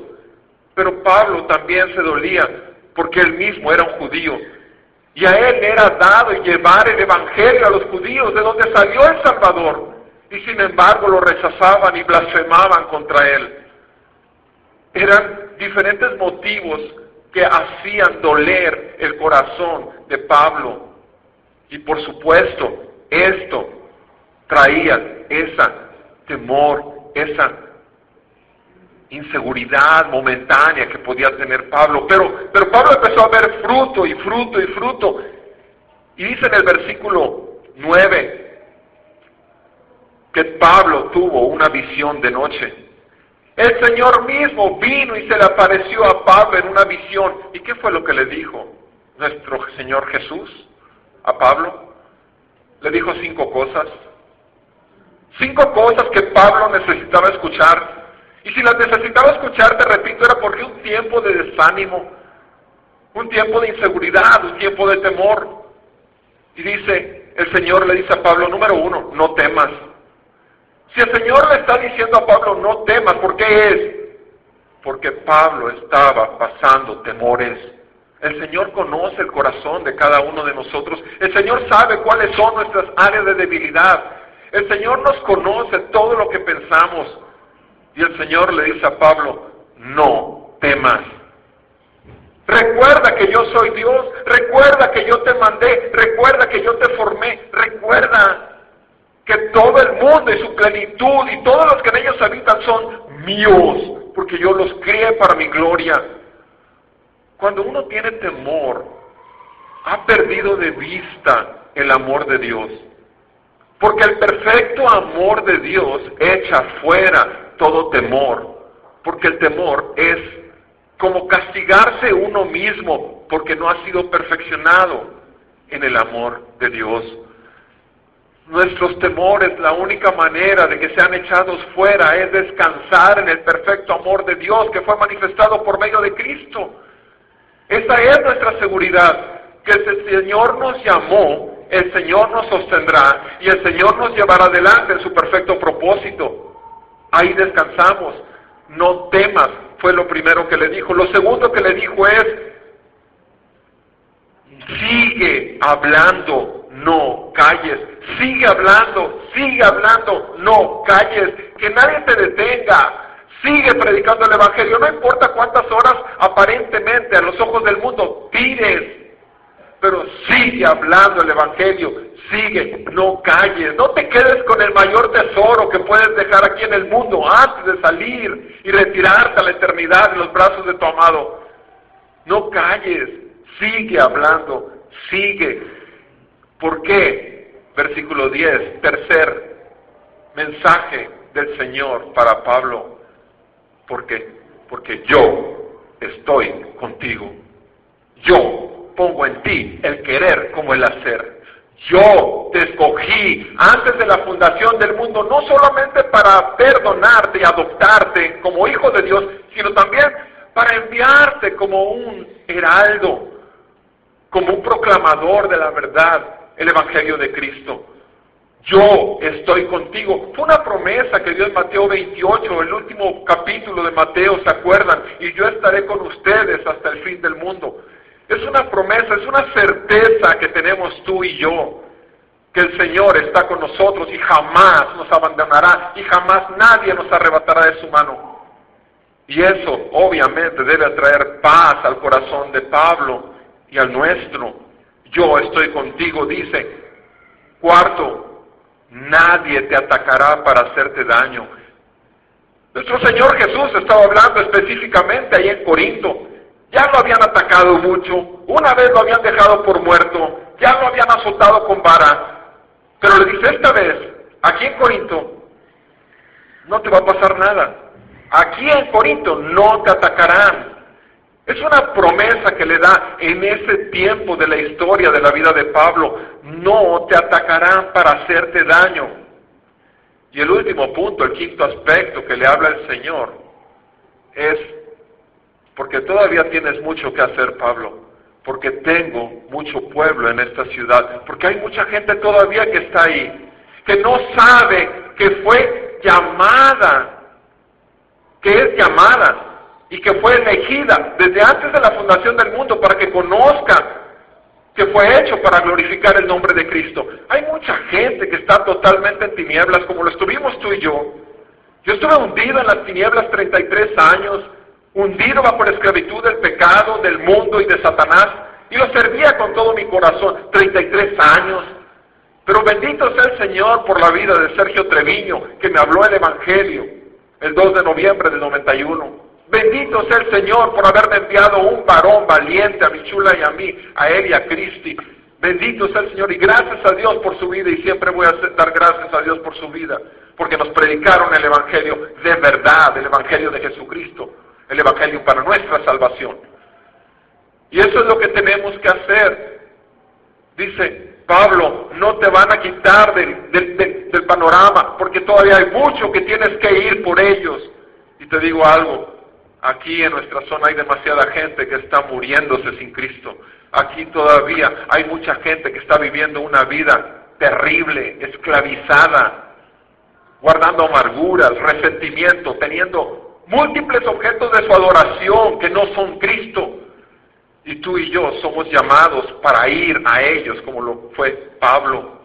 Pero Pablo también se dolía porque él mismo era un judío. Y a él era dado llevar el Evangelio a los judíos de donde salió el Salvador. Y sin embargo lo rechazaban y blasfemaban contra él. Eran diferentes motivos que hacían doler el corazón de Pablo. Y por supuesto, esto traía esa temor, esa inseguridad momentánea que podía tener Pablo. Pero, pero Pablo empezó a ver fruto y fruto y fruto. Y dice en el versículo 9 que Pablo tuvo una visión de noche. El Señor mismo vino y se le apareció a Pablo en una visión. ¿Y qué fue lo que le dijo nuestro Señor Jesús a Pablo? Le dijo cinco cosas. Cinco cosas que Pablo necesitaba escuchar. Y si las necesitaba escuchar, te repito, era porque un tiempo de desánimo, un tiempo de inseguridad, un tiempo de temor. Y dice, el Señor le dice a Pablo, número uno, no temas. Si el Señor le está diciendo a Pablo, no temas, ¿por qué es? Porque Pablo estaba pasando temores. El Señor conoce el corazón de cada uno de nosotros. El Señor sabe cuáles son nuestras áreas de debilidad. El Señor nos conoce todo lo que pensamos. Y el Señor le dice a Pablo, no temas. Recuerda que yo soy Dios, recuerda que yo te mandé, recuerda que yo te formé, recuerda que todo el mundo y su plenitud y todos los que en ellos habitan son míos, porque yo los crié para mi gloria. Cuando uno tiene temor, ha perdido de vista el amor de Dios. Porque el perfecto amor de Dios echa fuera todo temor. Porque el temor es como castigarse uno mismo porque no ha sido perfeccionado en el amor de Dios. Nuestros temores, la única manera de que sean echados fuera es descansar en el perfecto amor de Dios que fue manifestado por medio de Cristo. Esa es nuestra seguridad, que el Señor nos llamó, el Señor nos sostendrá y el Señor nos llevará adelante en su perfecto propósito. Ahí descansamos. No temas, fue lo primero que le dijo. Lo segundo que le dijo es, sigue hablando, no calles. Sigue hablando, sigue hablando, no calles. Que nadie te detenga. Sigue predicando el Evangelio. No importa cuántas horas aparentemente a los ojos del mundo tires. Pero sigue hablando el Evangelio. Sigue, no calles. No te quedes con el mayor tesoro que puedes dejar aquí en el mundo antes de salir y retirarte a la eternidad en los brazos de tu amado. No calles. Sigue hablando. Sigue. ¿Por qué? Versículo 10. Tercer mensaje del Señor para Pablo. ¿Por qué? Porque yo estoy contigo. Yo pongo en ti el querer como el hacer. Yo te escogí antes de la fundación del mundo, no solamente para perdonarte y adoptarte como hijo de Dios, sino también para enviarte como un heraldo, como un proclamador de la verdad, el Evangelio de Cristo yo estoy contigo. Fue una promesa que dio en Mateo 28, el último capítulo de Mateo, ¿se acuerdan? Y yo estaré con ustedes hasta el fin del mundo. Es una promesa, es una certeza que tenemos tú y yo, que el Señor está con nosotros y jamás nos abandonará y jamás nadie nos arrebatará de su mano. Y eso obviamente debe atraer paz al corazón de Pablo y al nuestro. Yo estoy contigo, dice. Cuarto, Nadie te atacará para hacerte daño. Nuestro Señor Jesús estaba hablando específicamente ahí en Corinto. Ya lo habían atacado mucho, una vez lo habían dejado por muerto, ya lo habían azotado con vara. Pero le dice esta vez, aquí en Corinto, no te va a pasar nada. Aquí en Corinto no te atacarán. Es una promesa que le da en ese tiempo de la historia de la vida de Pablo. No te atacarán para hacerte daño. Y el último punto, el quinto aspecto que le habla el Señor, es, porque todavía tienes mucho que hacer, Pablo, porque tengo mucho pueblo en esta ciudad, porque hay mucha gente todavía que está ahí, que no sabe que fue llamada, que es llamada, y que fue elegida desde antes de la fundación del mundo para que conozca que fue hecho para glorificar el nombre de Cristo. Hay mucha gente que está totalmente en tinieblas, como lo estuvimos tú y yo. Yo estuve hundido en las tinieblas 33 años, hundido bajo la esclavitud del pecado, del mundo y de Satanás, y lo servía con todo mi corazón, 33 años. Pero bendito sea el Señor por la vida de Sergio Treviño, que me habló el Evangelio el 2 de noviembre del 91. Bendito sea el Señor por haberme enviado un varón valiente a mi chula y a mí, a él y a Cristi. Bendito sea el Señor y gracias a Dios por su vida y siempre voy a dar gracias a Dios por su vida, porque nos predicaron el Evangelio de verdad, el Evangelio de Jesucristo, el Evangelio para nuestra salvación. Y eso es lo que tenemos que hacer. Dice Pablo, no te van a quitar del, del panorama, porque todavía hay mucho que tienes que ir por ellos. Y te digo algo, Aquí en nuestra zona hay demasiada gente que está muriéndose sin Cristo. Aquí todavía hay mucha gente que está viviendo una vida terrible, esclavizada, guardando amarguras, resentimiento, teniendo múltiples objetos de su adoración que no son Cristo. Y tú y yo somos llamados para ir a ellos, como lo fue Pablo.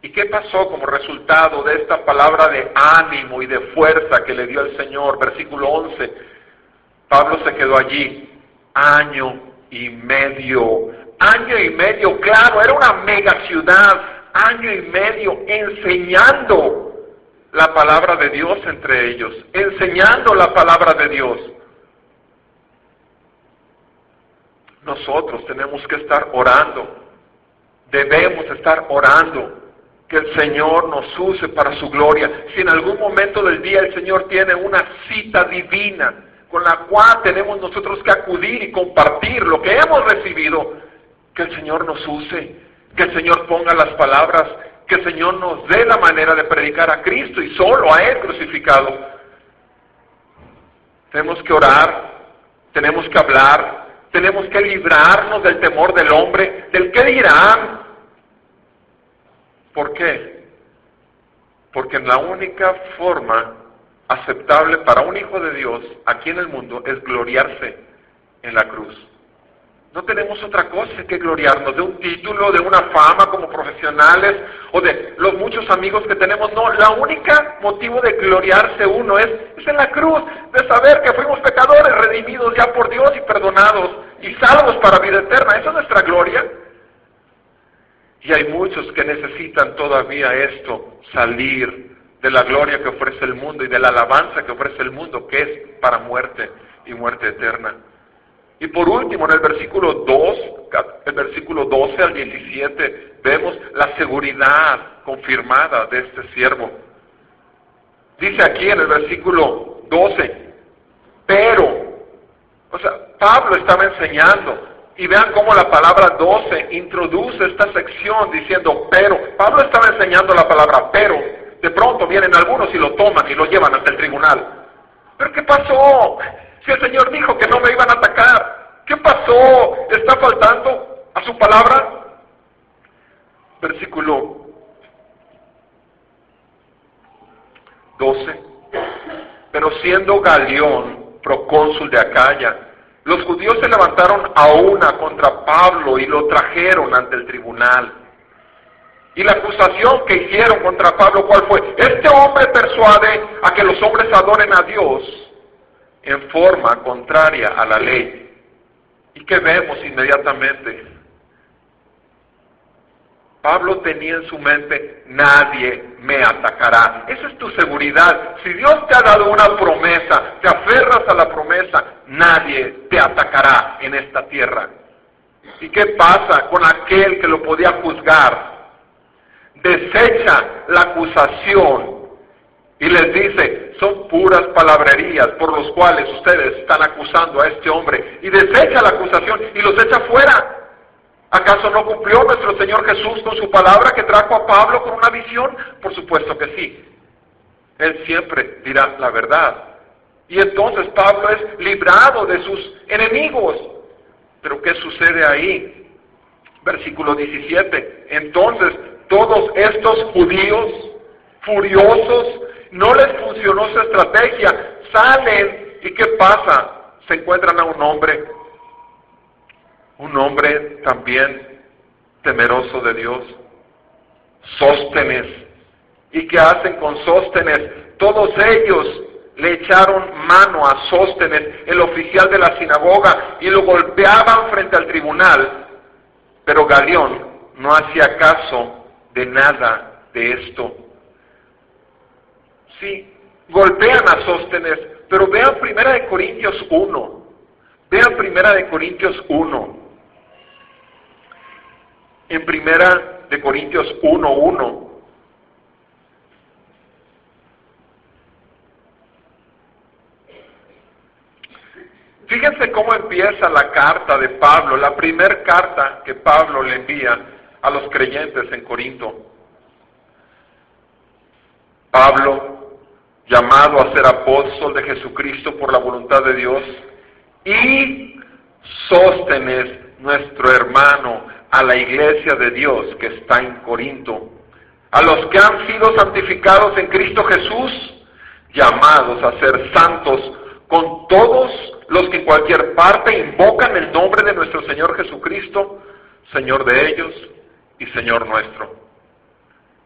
¿Y qué pasó como resultado de esta palabra de ánimo y de fuerza que le dio el Señor? Versículo 11. Pablo se quedó allí año y medio. Año y medio, claro, era una mega ciudad. Año y medio enseñando la palabra de Dios entre ellos, enseñando la palabra de Dios. Nosotros tenemos que estar orando, debemos estar orando que el Señor nos use para su gloria. Si en algún momento del día el Señor tiene una cita divina con la cual tenemos nosotros que acudir y compartir lo que hemos recibido, que el Señor nos use, que el Señor ponga las palabras, que el Señor nos dé la manera de predicar a Cristo y solo a Él crucificado. Tenemos que orar, tenemos que hablar, tenemos que librarnos del temor del hombre, del qué dirán. ¿Por qué? Porque la única forma aceptable para un hijo de Dios aquí en el mundo es gloriarse en la cruz. No tenemos otra cosa que gloriarnos de un título, de una fama como profesionales o de los muchos amigos que tenemos. No, la única motivo de gloriarse uno es, es en la cruz, de saber que fuimos pecadores redimidos ya por Dios y perdonados y salvos para vida eterna. Esa es nuestra gloria. Y hay muchos que necesitan todavía esto, salir de la gloria que ofrece el mundo y de la alabanza que ofrece el mundo, que es para muerte y muerte eterna. Y por último, en el versículo 2, el versículo 12 al 17, vemos la seguridad confirmada de este siervo. Dice aquí en el versículo 12, pero, o sea, Pablo estaba enseñando, y vean cómo la palabra 12 introduce esta sección diciendo pero. Pablo estaba enseñando la palabra pero. De pronto vienen algunos y lo toman y lo llevan ante el tribunal. ¿Pero qué pasó? Si el Señor dijo que no me iban a atacar, ¿qué pasó? ¿Está faltando a su palabra? Versículo 12. Pero siendo Galeón procónsul de Acaya, los judíos se levantaron a una contra Pablo y lo trajeron ante el tribunal. Y la acusación que hicieron contra Pablo, ¿cuál fue? Este hombre persuade a que los hombres adoren a Dios en forma contraria a la ley. ¿Y qué vemos inmediatamente? Pablo tenía en su mente, nadie me atacará. Esa es tu seguridad. Si Dios te ha dado una promesa, te aferras a la promesa, nadie te atacará en esta tierra. ¿Y qué pasa con aquel que lo podía juzgar? Desecha la acusación y les dice, son puras palabrerías por los cuales ustedes están acusando a este hombre. Y desecha la acusación y los echa fuera. ¿Acaso no cumplió nuestro Señor Jesús con su palabra que trajo a Pablo con una visión? Por supuesto que sí. Él siempre dirá la verdad. Y entonces Pablo es librado de sus enemigos. Pero ¿qué sucede ahí? Versículo 17. Entonces todos estos judíos furiosos no les funcionó su estrategia, salen y ¿qué pasa? Se encuentran a un hombre, un hombre también temeroso de Dios, Sóstenes. ¿Y qué hacen con Sóstenes? Todos ellos le echaron mano a Sóstenes, el oficial de la sinagoga, y lo golpeaban frente al tribunal. Pero Galeón no hacía caso de nada de esto. Sí, golpean a Sóstenes, pero vean Primera de Corintios 1. Vean Primera de Corintios 1. En Primera de Corintios 1.1. Fíjense cómo empieza la carta de Pablo, la primera carta que Pablo le envía a los creyentes en Corinto. Pablo, llamado a ser apóstol de Jesucristo por la voluntad de Dios, y Sóstenes, nuestro hermano, a la iglesia de Dios que está en Corinto. a los que han sido santificados en Cristo Jesús, llamados a ser santos con todos los que en cualquier parte invocan el nombre de nuestro Señor Jesucristo, Señor de ellos y Señor nuestro.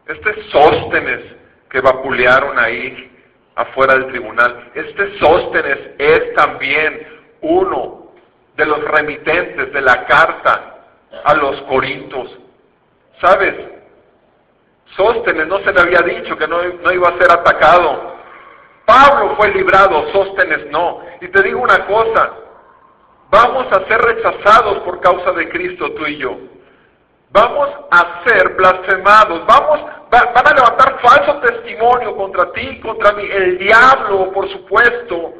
Este Sóstenes que vapulearon ahí afuera del tribunal, este Sóstenes es también uno de los remitentes de la carta a los Corintios. ¿Sabes? Sóstenes no se le había dicho que no, no iba a ser atacado. Pablo fue librado, Sóstenes no. Y te digo una cosa, vamos a ser rechazados por causa de Cristo tú y yo. Vamos a ser blasfemados, vamos, van a levantar falso testimonio contra ti, contra mí. El diablo, por supuesto,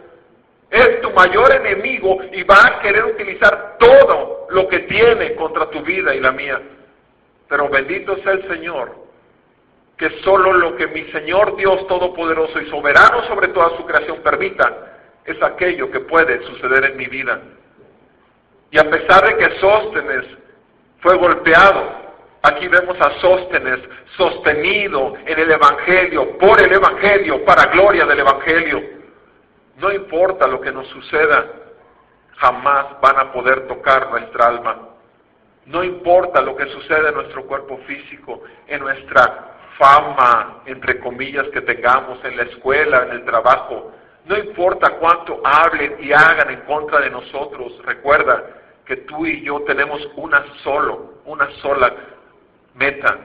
es tu mayor enemigo y va a querer utilizar todo lo que tiene contra tu vida y la mía. Pero bendito sea el Señor, que solo lo que mi Señor Dios Todopoderoso y soberano sobre toda su creación permita, es aquello que puede suceder en mi vida. Y a pesar de que Sóstenes fue golpeado, aquí vemos a Sóstenes sostenido en el Evangelio, por el Evangelio, para gloria del Evangelio. No importa lo que nos suceda, jamás van a poder tocar nuestra alma. No importa lo que suceda en nuestro cuerpo físico, en nuestra fama, entre comillas, que tengamos en la escuela, en el trabajo. No importa cuánto hablen y hagan en contra de nosotros. Recuerda que tú y yo tenemos una solo, una sola meta,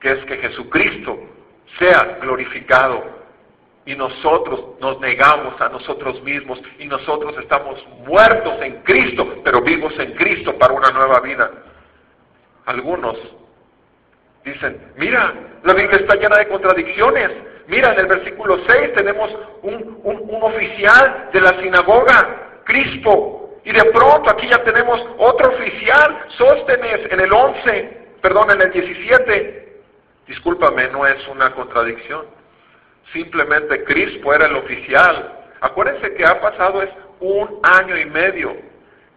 que es que Jesucristo sea glorificado y nosotros nos negamos a nosotros mismos y nosotros estamos muertos en Cristo, pero vivos en Cristo para una nueva vida. Algunos dicen, mira, la Biblia está llena de contradicciones. Mira, en el versículo 6 tenemos un, un oficial de la sinagoga, Crispo, y de pronto aquí ya tenemos otro oficial, Sóstenes, en el 11, perdón, en el 17. Discúlpame, no es una contradicción simplemente Crispo era el oficial. Acuérdense que ha pasado es un año y medio.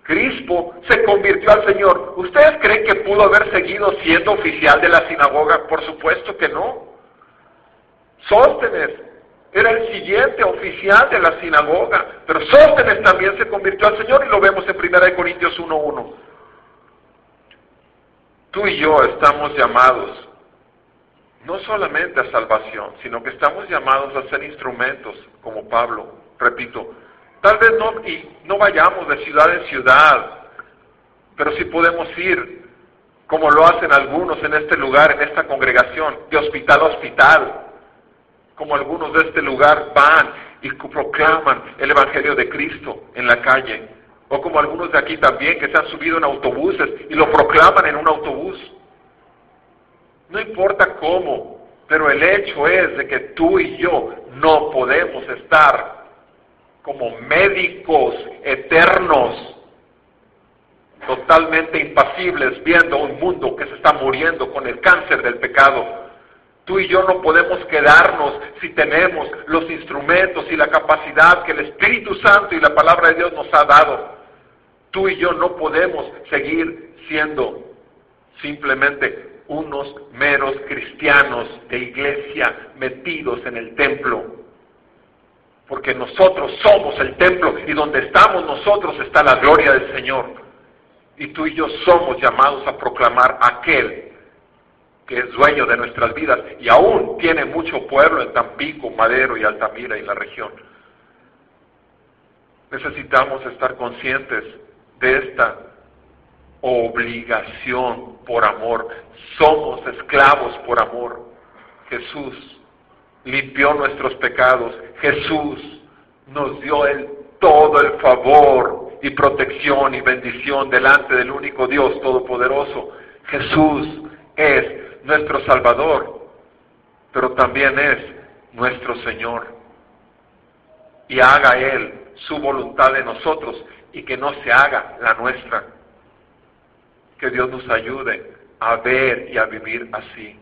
Crispo se convirtió al Señor. ¿Ustedes creen que pudo haber seguido siendo oficial de la sinagoga? Por supuesto que no. Sóstenes era el siguiente oficial de la sinagoga, pero Sóstenes también se convirtió al Señor y lo vemos en 1 Corintios 1.1. Tú y yo estamos llamados no solamente a salvación, sino que estamos llamados a ser instrumentos, como Pablo, repito. Tal vez no, y no vayamos de ciudad en ciudad, pero sí podemos ir, como lo hacen algunos en este lugar, en esta congregación, de hospital a hospital, como algunos de este lugar van y proclaman el Evangelio de Cristo en la calle, o como algunos de aquí también que se han subido en autobuses y lo proclaman en un autobús. No importa cómo, pero el hecho es de que tú y yo no podemos estar como médicos eternos, totalmente impasibles, viendo un mundo que se está muriendo con el cáncer del pecado. Tú y yo no podemos quedarnos si tenemos los instrumentos y la capacidad que el Espíritu Santo y la palabra de Dios nos ha dado. Tú y yo no podemos seguir siendo simplemente unos meros cristianos de iglesia metidos en el templo. Porque nosotros somos el templo y donde estamos nosotros está la gloria del Señor. Y tú y yo somos llamados a proclamar aquel que es dueño de nuestras vidas y aún tiene mucho pueblo en Tampico, Madero y Altamira y la región. Necesitamos estar conscientes de esta obligación por amor. Somos esclavos por amor. Jesús limpió nuestros pecados. Jesús nos dio el, todo el favor y protección y bendición delante del único Dios Todopoderoso. Jesús es nuestro Salvador, pero también es nuestro Señor. Y haga Él su voluntad en nosotros y que no se haga la nuestra. Que Dios nos ayude a ver y a vivir así.